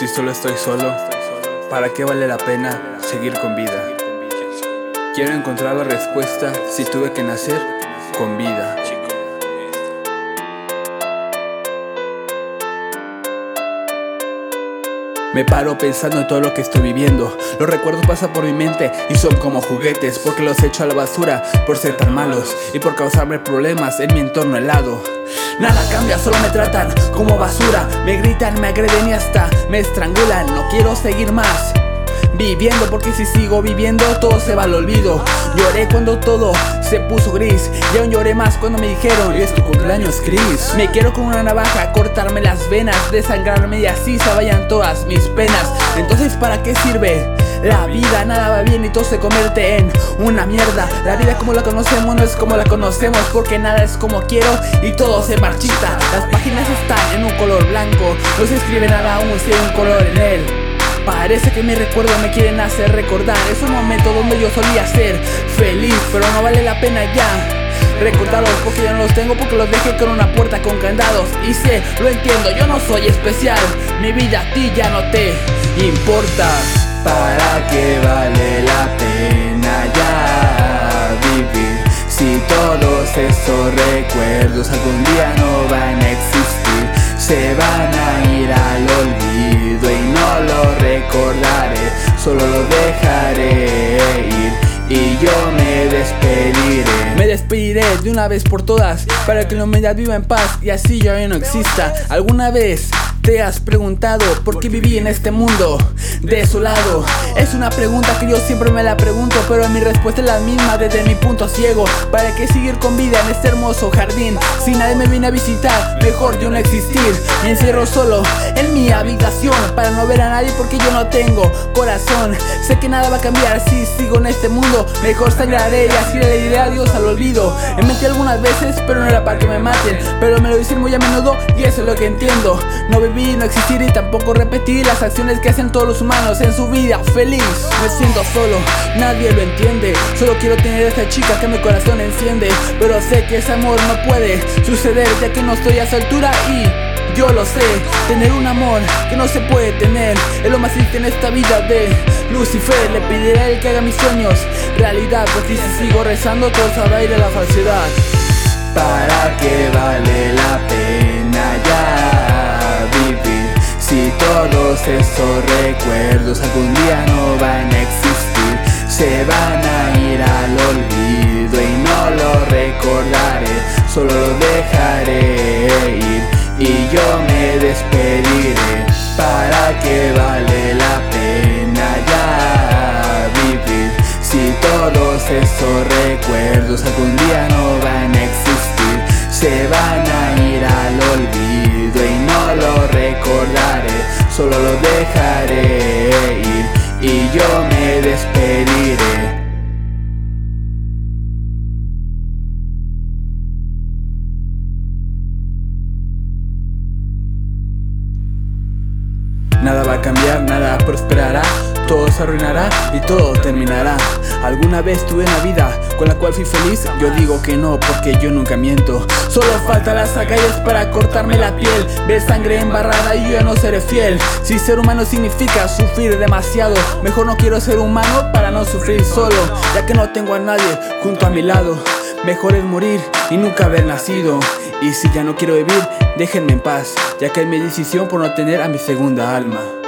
Si solo estoy solo, ¿para qué vale la pena seguir con vida? Quiero encontrar la respuesta si tuve que nacer con vida. Me paro pensando en todo lo que estoy viviendo. Los recuerdos pasan por mi mente y son como juguetes porque los echo a la basura por ser tan malos y por causarme problemas en mi entorno helado. Nada cambia, solo me tratan como basura. Me gritan, me agreden y hasta me estrangulan. No quiero seguir más viviendo porque si sigo viviendo todo se va al olvido. Lloré cuando todo se puso gris y aún lloré más cuando me dijeron es tu cumpleaños Chris. Me quiero con una navaja cortarme las venas, desangrarme y así se vayan todas mis penas. Entonces ¿para qué sirve? La vida nada va bien y todo se convierte en una mierda. La vida como la conocemos no es como la conocemos porque nada es como quiero y todo se marchita. Las páginas están en un color blanco, no se escribe nada aún si hay un color en él. Parece que mi recuerdo me quieren hacer recordar. Es un momento donde yo solía ser feliz Pero no vale la pena ya Recordarlos porque ya no los tengo porque los dejé con una puerta con candados. Y sé, lo entiendo, yo no soy especial. Mi vida a ti ya no te importa. ¿Para qué vale la pena ya vivir? Si todos esos recuerdos algún día recordaré Solo lo dejaré ir y yo me despediré Me despediré de una vez por todas Para que la humanidad viva en paz y así ya no exista ¿Alguna vez te has preguntado por qué viví en este mundo desolado? Es una pregunta que yo siempre me la pregunto, pero mi respuesta es la misma desde mi punto ciego. ¿Para qué seguir con vida en este hermoso jardín? Si nadie me viene a visitar, mejor yo no existir. Me encierro solo en mi habitación no ver a nadie porque yo no tengo corazón. Sé que nada va a cambiar si sigo en este mundo. Mejor sangraré y así le diré adiós al olvido. Me mentí algunas veces, pero no era para que me maten. Pero me lo dicen muy a menudo y eso es lo que entiendo. No no existir y tampoco repetir las acciones que hacen todos los humanos en su vida feliz. Me siento solo, nadie lo entiende. Solo quiero tener a esta chica que mi corazón enciende. Pero sé que ese amor no puede suceder ya que no estoy a esa altura y. Yo lo sé, tener un amor que no se puede tener Es lo más triste en esta vida de Lucifer. Le pediré a él que haga mis sueños realidad Pues si sigo rezando todo sabrá ir a la falsedad. ¿Para qué vale la pena ya? Si todos esos recuerdos algún día no van a existir Se van a ir al olvido y no lo recordaré Solo lo dejaré ir y yo me despediré ¿Para qué vale la pena ya vivir? Si todos esos recuerdos algún día no van a existir Se van a ir al olvido y no lo recordaré solo lo dejaré Nada va a cambiar, nada prosperará todo se arruinará y todo terminará. ¿Alguna vez tuve una vida con la cual fui feliz? Yo digo que no, porque yo nunca miento. Solo falta las agallas para cortarme la piel. Ver sangre embarrada y yo ya no seré fiel. Si ser humano significa sufrir demasiado, mejor no quiero ser humano para no sufrir solo, ya que no tengo a nadie junto a mi lado. Mejor es morir y nunca haber nacido. Y si ya no quiero vivir, déjenme en paz, ya que es mi decisión por no tener a mi segunda alma.